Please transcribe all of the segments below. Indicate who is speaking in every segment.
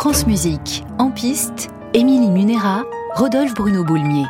Speaker 1: France Musique, en piste, Émilie Munera, Rodolphe Bruno Boulmier.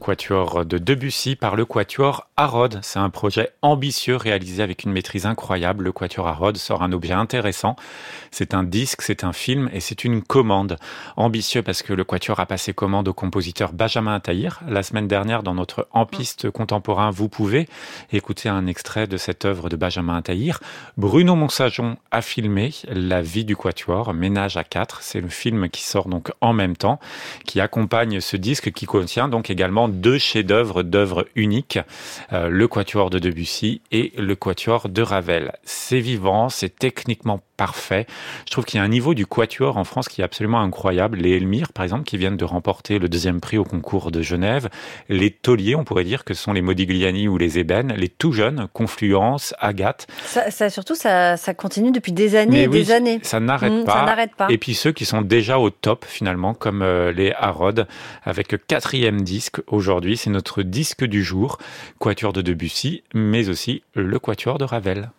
Speaker 2: Quatuor de Debussy par le quatuor Harrod. C'est un projet ambitieux réalisé avec une maîtrise incroyable. Le quatuor Harrod sort un objet intéressant. C'est un disque, c'est un film et c'est une commande. Ambitieux parce que le quatuor a passé commande au compositeur Benjamin Attahir. La semaine dernière, dans notre En piste contemporain, vous pouvez écouter un extrait de cette œuvre de Benjamin Attahir. Bruno Monsajon a filmé La vie du quatuor, Ménage à quatre. C'est le film qui sort donc en même temps, qui accompagne ce disque qui contient donc également deux chefs-d'œuvre d'œuvres uniques, euh, le quatuor de Debussy et le quatuor de Ravel. C'est vivant, c'est techniquement parfait. Je trouve qu'il y a un niveau du quatuor en France qui est absolument incroyable. Les Elmire, par exemple, qui viennent de remporter le deuxième prix au concours de Genève. Les Tauliers, on pourrait dire que ce sont les Modigliani ou les Ébènes. Les tout jeunes, Confluence, Agathe.
Speaker 3: Ça, ça surtout, ça, ça, continue depuis des années et des années.
Speaker 2: Ça n'arrête mmh, pas. pas. Et puis ceux qui sont déjà au top, finalement, comme euh, les Harrod, avec quatrième disque aujourd'hui. C'est notre disque du jour, Quatuor de Debussy, mais aussi le Quatuor de Ravel.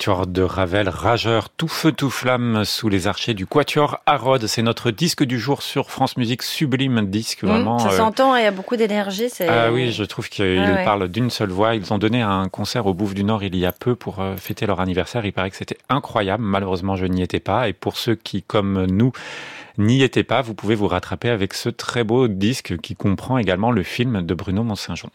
Speaker 2: Quatuor de Ravel rageur, tout feu tout flamme sous les archers du quatuor Harrod. C'est notre disque du jour sur France Musique, sublime disque, mmh, vraiment.
Speaker 3: ça euh, s'entend, il y a beaucoup d'énergie.
Speaker 2: Ah oui, je trouve qu'ils parlent d'une seule voix. Ils ont donné un concert au Bouffe du Nord il y a peu pour euh, fêter leur anniversaire. Il paraît que c'était incroyable. Malheureusement, je n'y étais pas. Et pour ceux qui, comme nous, n'y étaient pas, vous pouvez vous rattraper avec ce très beau disque qui comprend également le film de Bruno Mont-Saint-Jean.